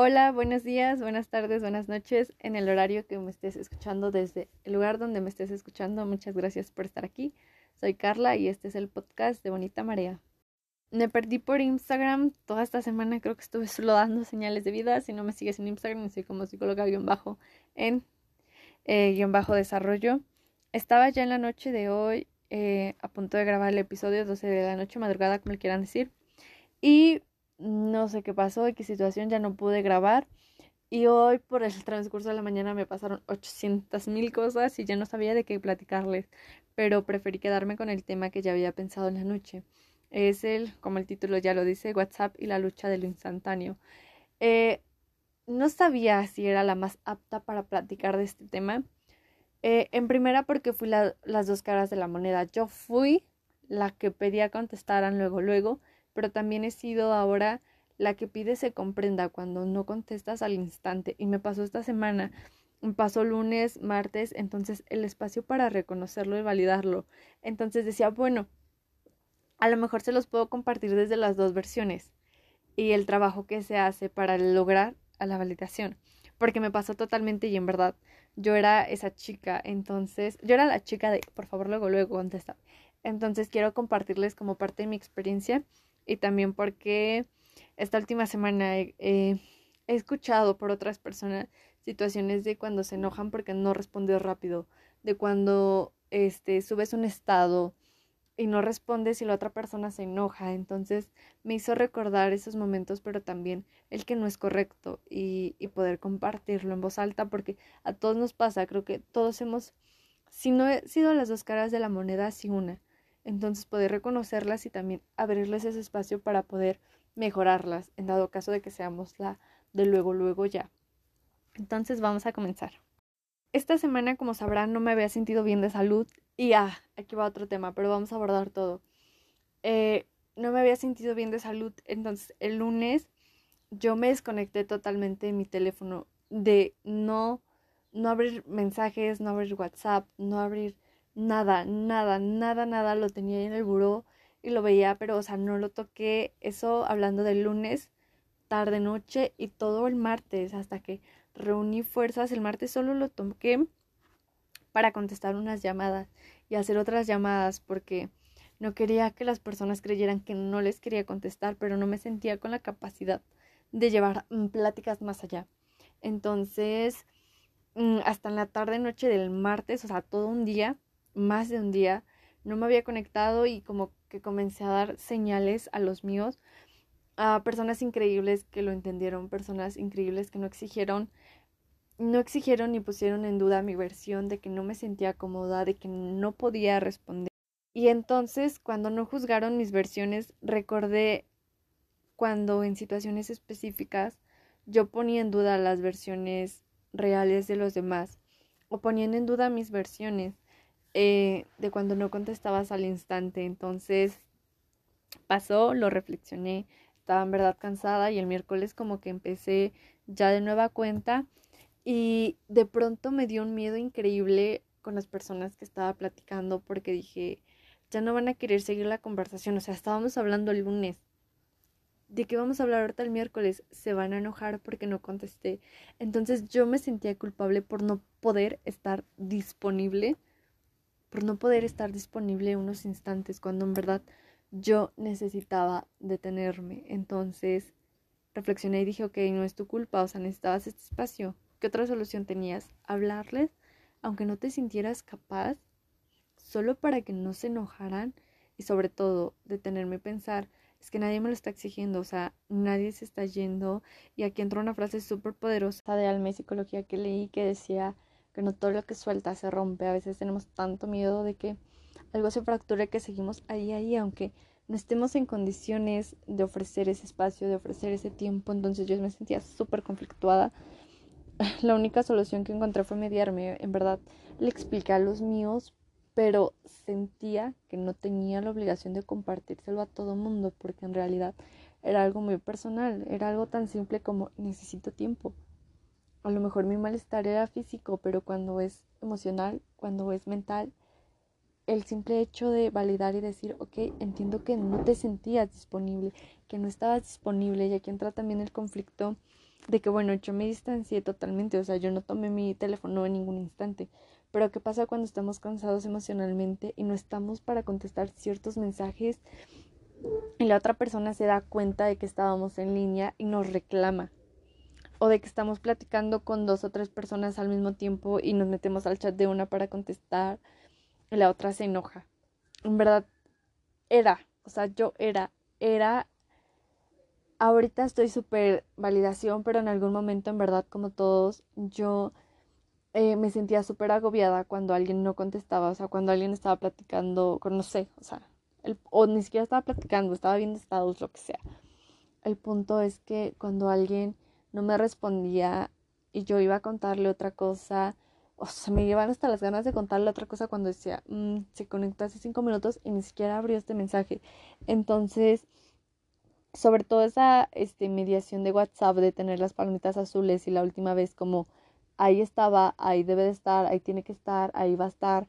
Hola, buenos días, buenas tardes, buenas noches en el horario que me estés escuchando desde el lugar donde me estés escuchando. Muchas gracias por estar aquí. Soy Carla y este es el podcast de Bonita Marea. Me perdí por Instagram toda esta semana, creo que estuve solo dando señales de vida. Si no me sigues en Instagram, soy como psicóloga guion bajo en eh, guion bajo desarrollo. Estaba ya en la noche de hoy eh, a punto de grabar el episodio 12 de la noche, madrugada, como le quieran decir. Y no sé qué pasó qué situación ya no pude grabar. Y hoy por el transcurso de la mañana me pasaron 800 mil cosas y ya no sabía de qué platicarles, pero preferí quedarme con el tema que ya había pensado en la noche. Es el, como el título ya lo dice, WhatsApp y la lucha de lo instantáneo. Eh, no sabía si era la más apta para platicar de este tema. Eh, en primera porque fui las dos caras de la moneda. Yo fui la que pedía contestaran luego, luego pero también he sido ahora la que pide se comprenda cuando no contestas al instante. Y me pasó esta semana, pasó lunes, martes, entonces el espacio para reconocerlo y validarlo. Entonces decía, bueno, a lo mejor se los puedo compartir desde las dos versiones y el trabajo que se hace para lograr la validación. Porque me pasó totalmente y en verdad yo era esa chica, entonces yo era la chica de, por favor, luego, luego contesta. Entonces quiero compartirles como parte de mi experiencia y también porque esta última semana he, escuchado por otras personas situaciones de cuando se enojan porque no respondió rápido, de cuando este subes un estado y no respondes y la otra persona se enoja. Entonces me hizo recordar esos momentos, pero también el que no es correcto y, y poder compartirlo en voz alta, porque a todos nos pasa, creo que todos hemos, si no he sido las dos caras de la moneda, sí una. Entonces poder reconocerlas y también abrirles ese espacio para poder mejorarlas en dado caso de que seamos la de luego, luego ya. Entonces vamos a comenzar. Esta semana, como sabrán, no me había sentido bien de salud y ah, aquí va otro tema, pero vamos a abordar todo. Eh, no me había sentido bien de salud, entonces el lunes yo me desconecté totalmente de mi teléfono, de no, no abrir mensajes, no abrir WhatsApp, no abrir nada, nada, nada, nada lo tenía ahí en el buró y lo veía, pero o sea, no lo toqué. Eso hablando del lunes, tarde, noche y todo el martes, hasta que reuní fuerzas. El martes solo lo toqué para contestar unas llamadas y hacer otras llamadas porque no quería que las personas creyeran que no les quería contestar, pero no me sentía con la capacidad de llevar mm, pláticas más allá. Entonces, mm, hasta en la tarde noche del martes, o sea, todo un día, más de un día, no me había conectado y como que comencé a dar señales a los míos, a personas increíbles que lo entendieron, personas increíbles que no exigieron, no exigieron ni pusieron en duda mi versión de que no me sentía cómoda, de que no podía responder. Y entonces, cuando no juzgaron mis versiones, recordé cuando en situaciones específicas yo ponía en duda las versiones reales de los demás o poniendo en duda mis versiones eh, de cuando no contestabas al instante. Entonces pasó, lo reflexioné, estaba en verdad cansada y el miércoles como que empecé ya de nueva cuenta y de pronto me dio un miedo increíble con las personas que estaba platicando porque dije, ya no van a querer seguir la conversación, o sea, estábamos hablando el lunes. ¿De qué vamos a hablar ahorita el miércoles? Se van a enojar porque no contesté. Entonces yo me sentía culpable por no poder estar disponible por no poder estar disponible unos instantes cuando en verdad yo necesitaba detenerme. Entonces reflexioné y dije, ok, no es tu culpa, o sea, necesitabas este espacio. ¿Qué otra solución tenías? Hablarles, aunque no te sintieras capaz, solo para que no se enojaran y sobre todo detenerme y pensar, es que nadie me lo está exigiendo, o sea, nadie se está yendo. Y aquí entró una frase súper poderosa de Alma y Psicología que leí que decía, que todo lo que suelta se rompe. A veces tenemos tanto miedo de que algo se fracture que seguimos ahí, ahí, aunque no estemos en condiciones de ofrecer ese espacio, de ofrecer ese tiempo. Entonces yo me sentía súper conflictuada. La única solución que encontré fue mediarme. En verdad, le expliqué a los míos, pero sentía que no tenía la obligación de compartírselo a todo mundo, porque en realidad era algo muy personal, era algo tan simple como necesito tiempo a lo mejor mi malestar era físico, pero cuando es emocional, cuando es mental, el simple hecho de validar y decir, ok, entiendo que no te sentías disponible, que no estabas disponible, y aquí entra también el conflicto de que bueno, yo me distancié totalmente, o sea, yo no tomé mi teléfono en ningún instante. Pero ¿qué pasa cuando estamos cansados emocionalmente y no estamos para contestar ciertos mensajes y la otra persona se da cuenta de que estábamos en línea y nos reclama? O de que estamos platicando con dos o tres personas al mismo tiempo y nos metemos al chat de una para contestar y la otra se enoja. En verdad, era, o sea, yo era, era ahorita estoy súper validación, pero en algún momento, en verdad, como todos, yo eh, me sentía súper agobiada cuando alguien no contestaba, o sea, cuando alguien estaba platicando con, no sé, o sea, el, o ni siquiera estaba platicando, estaba viendo estados, lo que sea. El punto es que cuando alguien no me respondía y yo iba a contarle otra cosa, o sea, me llevan hasta las ganas de contarle otra cosa cuando decía, mm, se conectó hace cinco minutos y ni siquiera abrió este mensaje. Entonces, sobre todo esa este, mediación de WhatsApp de tener las palomitas azules y la última vez como ahí estaba, ahí debe de estar, ahí tiene que estar, ahí va a estar,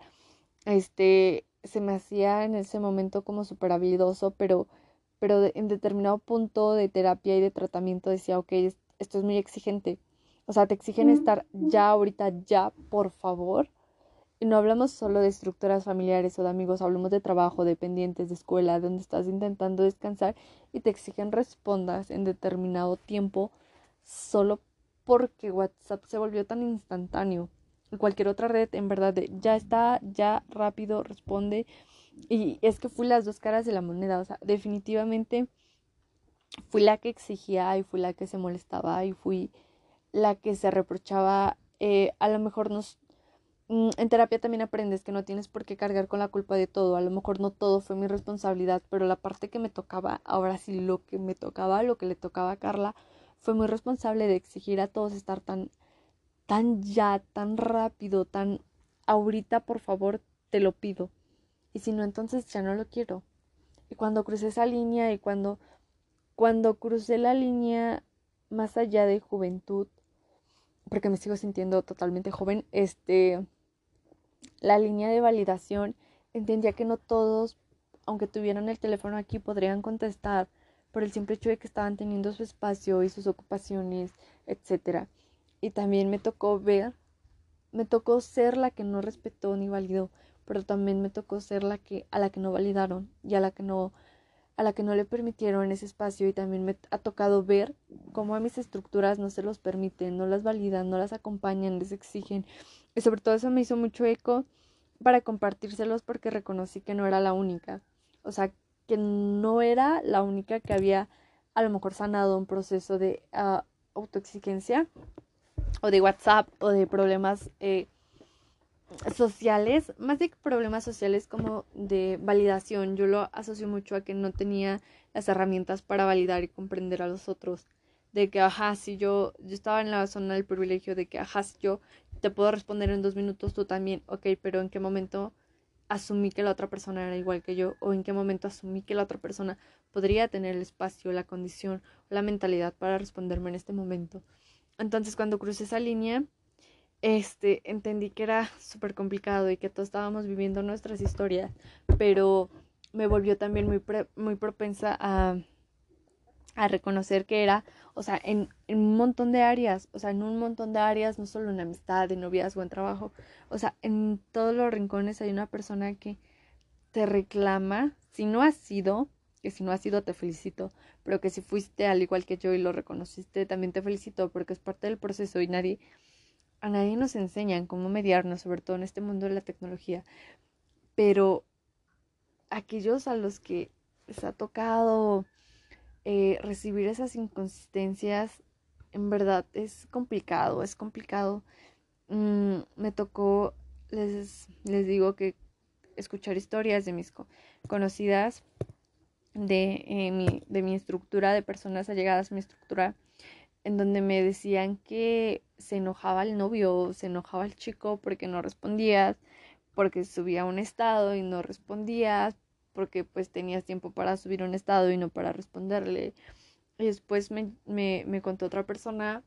este, se me hacía en ese momento como súper habilidoso, pero, pero en determinado punto de terapia y de tratamiento decía, ok, esto es muy exigente. O sea, te exigen estar ya ahorita, ya, por favor. Y no hablamos solo de estructuras familiares o de amigos, hablamos de trabajo, de pendientes, de escuela, donde estás intentando descansar y te exigen respondas en determinado tiempo solo porque WhatsApp se volvió tan instantáneo. Cualquier otra red, en verdad, ya está, ya rápido, responde. Y es que fui las dos caras de la moneda. O sea, definitivamente fui la que exigía y fui la que se molestaba y fui la que se reprochaba. Eh, a lo mejor nos Mm, en terapia también aprendes que no tienes por qué cargar con la culpa de todo. A lo mejor no todo fue mi responsabilidad, pero la parte que me tocaba, ahora sí lo que me tocaba, lo que le tocaba a Carla, fue muy responsable de exigir a todos estar tan, tan ya, tan rápido, tan ahorita, por favor, te lo pido. Y si no, entonces ya no lo quiero. Y cuando crucé esa línea y cuando, cuando crucé la línea más allá de juventud, porque me sigo sintiendo totalmente joven, este la línea de validación, entendía que no todos, aunque tuvieran el teléfono aquí, podrían contestar por el simple hecho de que estaban teniendo su espacio y sus ocupaciones, etc. Y también me tocó ver, me tocó ser la que no respetó ni validó, pero también me tocó ser la que a la que no validaron y a la que no a la que no le permitieron ese espacio y también me ha tocado ver cómo a mis estructuras no se los permiten, no las validan, no las acompañan, les exigen y sobre todo eso me hizo mucho eco para compartírselos porque reconocí que no era la única. O sea, que no era la única que había a lo mejor sanado un proceso de uh, autoexigencia o de WhatsApp o de problemas eh, sociales, más de problemas sociales como de validación. Yo lo asocio mucho a que no tenía las herramientas para validar y comprender a los otros. De que, ajá, si yo, yo estaba en la zona del privilegio de que, ajá, si yo te puedo responder en dos minutos, tú también, ok, pero ¿en qué momento asumí que la otra persona era igual que yo? ¿O en qué momento asumí que la otra persona podría tener el espacio, la condición, la mentalidad para responderme en este momento? Entonces, cuando crucé esa línea, este, entendí que era súper complicado y que todos estábamos viviendo nuestras historias, pero me volvió también muy, muy propensa a a reconocer que era, o sea, en, un montón de áreas, o sea, en un montón de áreas, no solo en amistad, en noviazgo, en trabajo, o sea, en todos los rincones hay una persona que te reclama, si no has sido, que si no has sido te felicito, pero que si fuiste al igual que yo y lo reconociste, también te felicito porque es parte del proceso y nadie, a nadie nos enseñan cómo mediarnos, sobre todo en este mundo de la tecnología, pero aquellos a los que les ha tocado eh, recibir esas inconsistencias en verdad es complicado, es complicado. Mm, me tocó, les, les digo que escuchar historias de mis conocidas, de, eh, mi, de mi estructura, de personas allegadas a mi estructura, en donde me decían que se enojaba el novio, se enojaba el chico porque no respondías, porque subía un estado y no respondías, porque pues tenías tiempo para subir un estado y no para responderle. Y después me, me, me contó otra persona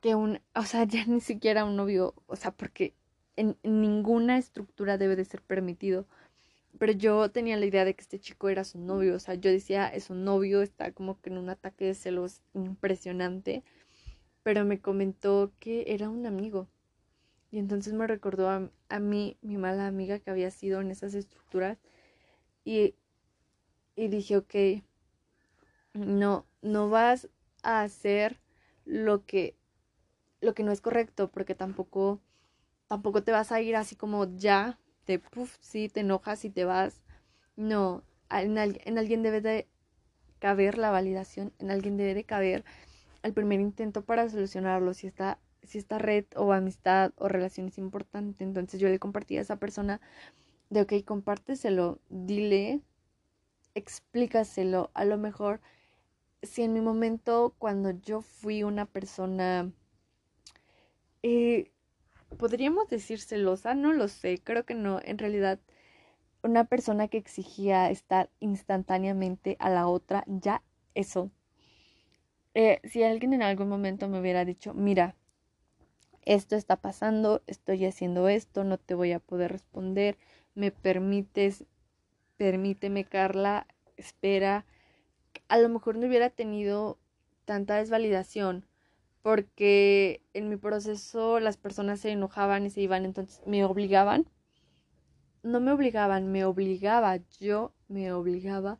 que un, o sea, ya ni siquiera un novio, o sea, porque en, ninguna estructura debe de ser permitido. Pero yo tenía la idea de que este chico era su novio, o sea, yo decía, es un novio, está como que en un ataque de celos impresionante. Pero me comentó que era un amigo. Y entonces me recordó a, a mí, mi mala amiga que había sido en esas estructuras. Y, y dije, ok, no, no vas a hacer lo que, lo que no es correcto, porque tampoco, tampoco te vas a ir así como ya, te, puff, sí, te enojas y te vas. No, en, en alguien debe de caber la validación, en alguien debe de caber el primer intento para solucionarlo, si esta, si esta red o amistad o relación es importante. Entonces yo le compartí a esa persona de, ok, compárteselo, dile, explícaselo, a lo mejor si en mi momento cuando yo fui una persona, eh, podríamos decir celosa, no lo sé, creo que no, en realidad una persona que exigía estar instantáneamente a la otra, ya eso. Eh, si alguien en algún momento me hubiera dicho, mira, esto está pasando, estoy haciendo esto, no te voy a poder responder, me permites, permíteme Carla, espera, a lo mejor no hubiera tenido tanta desvalidación porque en mi proceso las personas se enojaban y se iban, entonces me obligaban, no me obligaban, me obligaba, yo me obligaba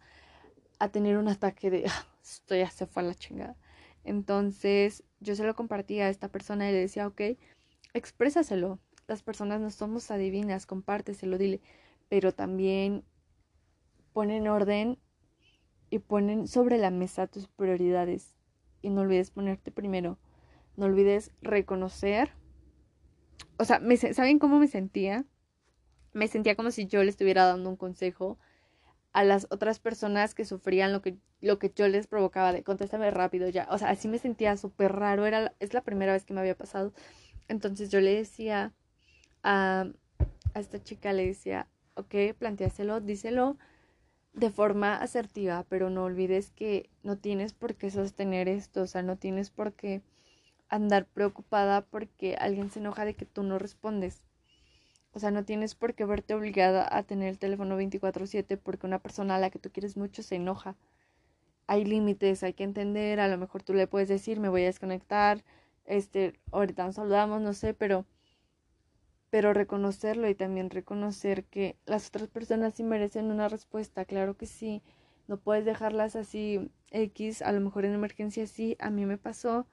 a tener un ataque de ah, esto ya se fue a la chingada. Entonces yo se lo compartía a esta persona y le decía, ok, exprésaselo. Las personas no somos adivinas, compárteselo, dile, pero también pon en orden y ponen sobre la mesa tus prioridades. Y no olvides ponerte primero. No olvides reconocer. O sea, ¿saben cómo me sentía? Me sentía como si yo le estuviera dando un consejo a las otras personas que sufrían lo que, lo que yo les provocaba de contéstame rápido ya. O sea, así me sentía súper raro. Era, es la primera vez que me había pasado. Entonces yo le decía a, esta chica, le decía, ok, planteáselo, díselo de forma asertiva, pero no olvides que no tienes por qué sostener esto, o sea, no tienes por qué andar preocupada porque alguien se enoja de que tú no respondes. O sea, no tienes por qué verte obligada a tener el teléfono 24/7 porque una persona a la que tú quieres mucho se enoja. Hay límites, hay que entender, a lo mejor tú le puedes decir, me voy a desconectar, este, ahorita nos saludamos, no sé, pero pero reconocerlo y también reconocer que las otras personas sí merecen una respuesta, claro que sí, no puedes dejarlas así X, a lo mejor en emergencia sí, a mí me pasó,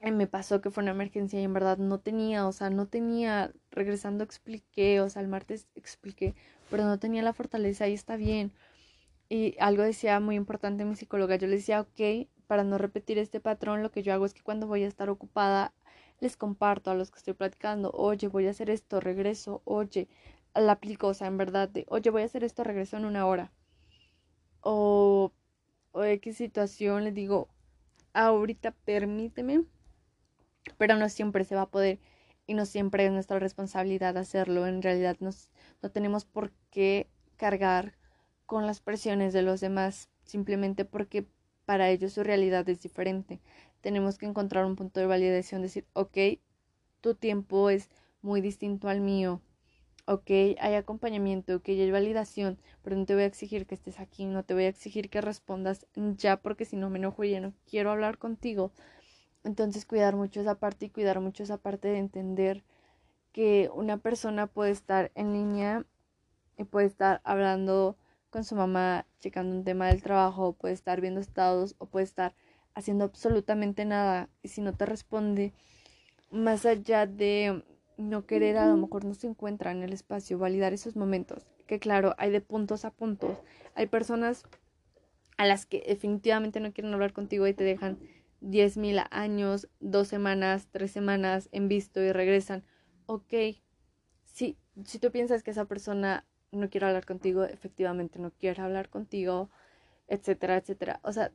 eh, me pasó que fue una emergencia y en verdad no tenía, o sea, no tenía, regresando expliqué, o sea, el martes expliqué, pero no tenía la fortaleza y está bien. Y algo decía muy importante mi psicóloga, yo le decía, ok, para no repetir este patrón, lo que yo hago es que cuando voy a estar ocupada, les comparto a los que estoy platicando, oye, voy a hacer esto, regreso, oye, la aplico, o sea, en verdad, oye, voy a hacer esto, regreso en una hora. O, o qué situación, les digo, ahorita permíteme, pero no siempre se va a poder y no siempre es nuestra responsabilidad hacerlo. En realidad nos, no tenemos por qué cargar con las presiones de los demás simplemente porque para ellos su realidad es diferente tenemos que encontrar un punto de validación, decir, ok, tu tiempo es muy distinto al mío, ok, hay acompañamiento, ok, hay validación, pero no te voy a exigir que estés aquí, no te voy a exigir que respondas ya porque si no me enojo y no quiero hablar contigo. Entonces cuidar mucho esa parte y cuidar mucho esa parte de entender que una persona puede estar en línea y puede estar hablando con su mamá, checando un tema del trabajo, puede estar viendo estados o puede estar haciendo absolutamente nada y si no te responde, más allá de no querer, a lo mejor no se encuentra en el espacio, validar esos momentos, que claro, hay de puntos a puntos, hay personas a las que definitivamente no quieren hablar contigo y te dejan diez mil años, dos semanas, tres semanas en visto y regresan. Ok, si, si tú piensas que esa persona no quiere hablar contigo, efectivamente no quiere hablar contigo, etcétera, etcétera. O sea,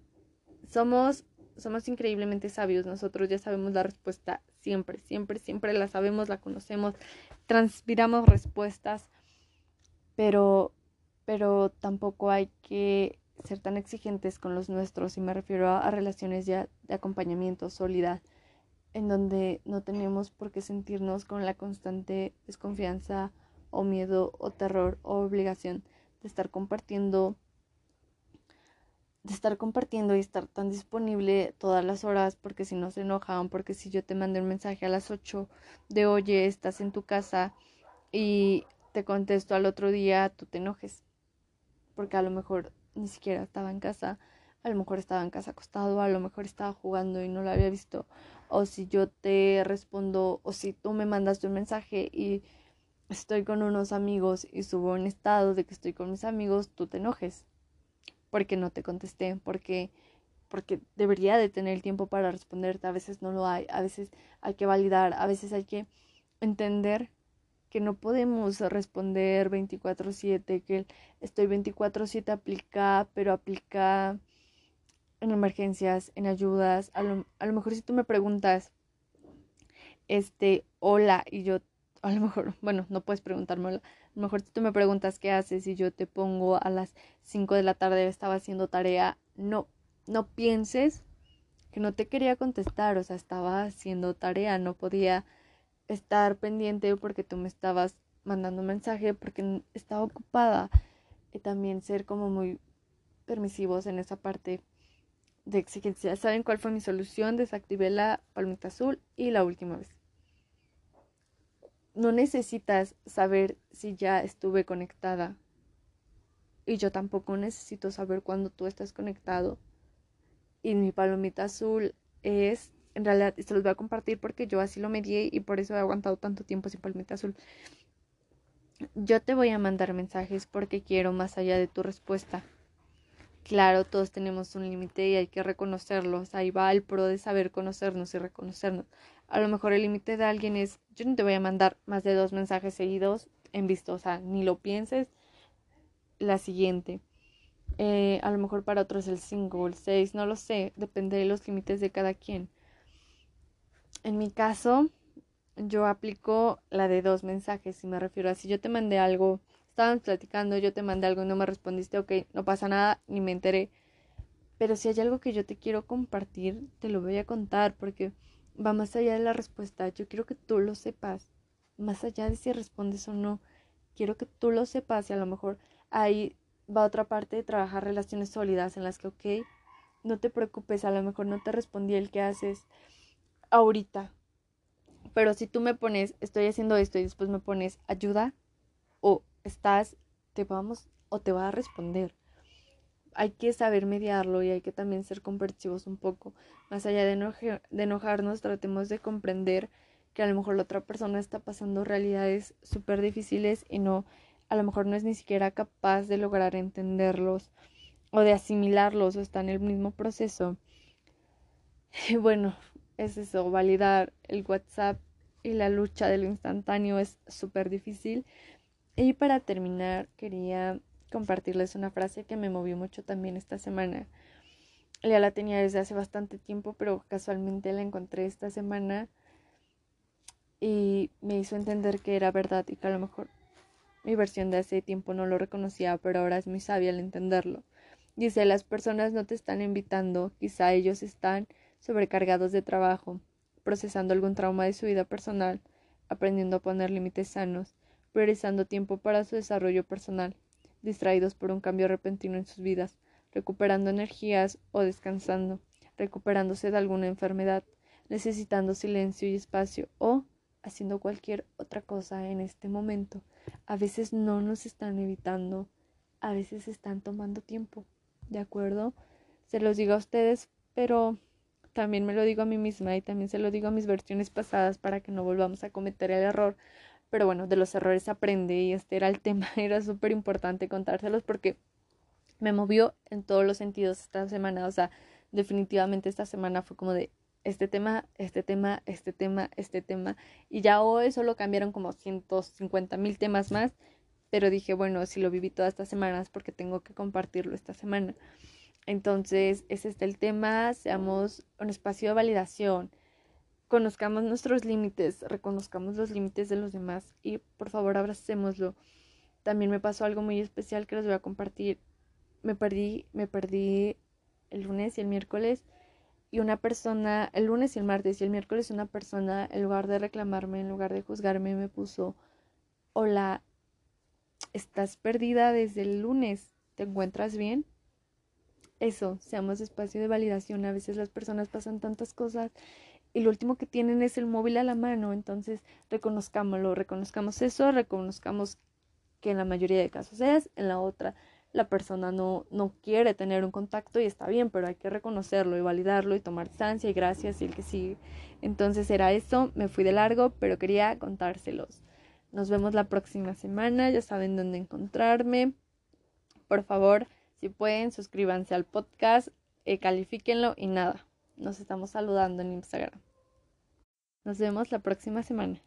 somos somos increíblemente sabios, nosotros ya sabemos la respuesta siempre, siempre, siempre la sabemos, la conocemos, transpiramos respuestas, pero, pero tampoco hay que ser tan exigentes con los nuestros y me refiero a, relaciones ya de acompañamiento, sólida, en donde no tenemos por qué sentirnos con la constante desconfianza o miedo o terror o obligación de estar compartiendo de estar compartiendo y estar tan disponible todas las horas, porque si no se enojan, porque si yo te mandé un mensaje a las 8 de oye, estás en tu casa y te contesto al otro día, tú te enojes, porque a lo mejor ni siquiera estaba en casa, a lo mejor estaba en casa acostado, a lo mejor estaba jugando y no lo había visto, o si yo te respondo, o si tú me mandaste un mensaje y estoy con unos amigos y subo un estado de que estoy con mis amigos, tú te enojes. Porque no te contesté, porque porque debería de tener el tiempo para responderte, a veces no lo hay, a veces hay que validar, a veces hay que entender que no podemos responder 24/7, que estoy 24/7 aplica, pero aplica en emergencias, en ayudas, a lo, a lo mejor si tú me preguntas, este, hola, y yo, a lo mejor, bueno, no puedes preguntarme hola, a lo mejor tú me preguntas qué haces y yo te pongo a las 5 de la tarde estaba haciendo tarea, no, no pienses que no te quería contestar, o sea, estaba haciendo tarea, no podía estar pendiente porque tú me estabas mandando un mensaje porque estaba ocupada y también ser como muy permisivos en esa parte de exigencia. ¿Saben cuál fue mi solución? Desactivé la palmita azul y la última vez no necesitas saber si ya estuve conectada. Y yo tampoco necesito saber cuándo tú estás conectado. Y mi palomita azul es, en realidad, se los voy a compartir porque yo así lo medí y por eso he aguantado tanto tiempo sin palomita azul. Yo te voy a mandar mensajes porque quiero más allá de tu respuesta. Claro, todos tenemos un límite y hay que reconocerlos. Ahí va el pro de saber conocernos y reconocernos. A lo mejor el límite de alguien es, yo no te voy a mandar más de dos mensajes seguidos en visto, o sea, ni lo pienses. La siguiente. Eh, a lo mejor para otros el 5 o el 6, no lo sé, depende de los límites de cada quien. En mi caso, yo aplico la de dos mensajes y me refiero a si yo te mandé algo, estábamos platicando, yo te mandé algo y no me respondiste, ok, no pasa nada, ni me enteré. Pero si hay algo que yo te quiero compartir, te lo voy a contar porque va más allá de la respuesta. Yo quiero que tú lo sepas, más allá de si respondes o no. Quiero que tú lo sepas y a lo mejor ahí va otra parte de trabajar relaciones sólidas en las que, ok, no te preocupes, a lo mejor no te respondí el que haces ahorita. Pero si tú me pones, estoy haciendo esto y después me pones ayuda o estás, te vamos o te va a responder hay que saber mediarlo y hay que también ser comprensivos un poco. Más allá de, de enojarnos, tratemos de comprender que a lo mejor la otra persona está pasando realidades súper difíciles y no, a lo mejor no es ni siquiera capaz de lograr entenderlos o de asimilarlos o está en el mismo proceso. Y bueno, es eso, validar el WhatsApp y la lucha de lo instantáneo es súper difícil. Y para terminar, quería compartirles una frase que me movió mucho también esta semana. Ya la tenía desde hace bastante tiempo, pero casualmente la encontré esta semana y me hizo entender que era verdad y que a lo mejor mi versión de hace tiempo no lo reconocía, pero ahora es muy sabia al entenderlo. Dice, las personas no te están invitando, quizá ellos están sobrecargados de trabajo, procesando algún trauma de su vida personal, aprendiendo a poner límites sanos, priorizando tiempo para su desarrollo personal, distraídos por un cambio repentino en sus vidas, recuperando energías o descansando, recuperándose de alguna enfermedad, necesitando silencio y espacio o haciendo cualquier otra cosa en este momento. A veces no nos están evitando, a veces están tomando tiempo, ¿de acuerdo? Se los digo a ustedes, pero también me lo digo a mí misma y también se lo digo a mis versiones pasadas para que no volvamos a cometer el error pero bueno, de los errores aprende y este era el tema, era súper importante contárselos porque me movió en todos los sentidos esta semana, o sea, definitivamente esta semana fue como de este tema, este tema, este tema, este tema, y ya hoy solo cambiaron como 150 mil temas más, pero dije, bueno, si lo viví todas estas semanas porque tengo que compartirlo esta semana. Entonces, ese es el tema, seamos un espacio de validación, conozcamos nuestros límites, reconozcamos los límites de los demás y por favor abracémoslo. También me pasó algo muy especial que les voy a compartir. Me perdí, me perdí el lunes y el miércoles y una persona, el lunes y el martes y el miércoles una persona, en lugar de reclamarme, en lugar de juzgarme, me puso, hola, estás perdida desde el lunes, ¿te encuentras bien? eso, seamos espacio de validación. A veces las personas pasan tantas cosas y lo último que tienen es el móvil a la mano, entonces reconozcámoslo, reconozcamos eso, reconozcamos que en la mayoría de casos es, en la otra la persona no, no quiere tener un contacto y está bien, pero hay que reconocerlo y validarlo y tomar distancia y gracias y el que sigue. Entonces era eso, me fui de largo, pero quería contárselos. Nos vemos la próxima semana, ya saben dónde encontrarme. Por favor, si pueden, suscríbanse al podcast, eh, califíquenlo y nada. Nos estamos saludando en Instagram. Nos vemos la próxima semana.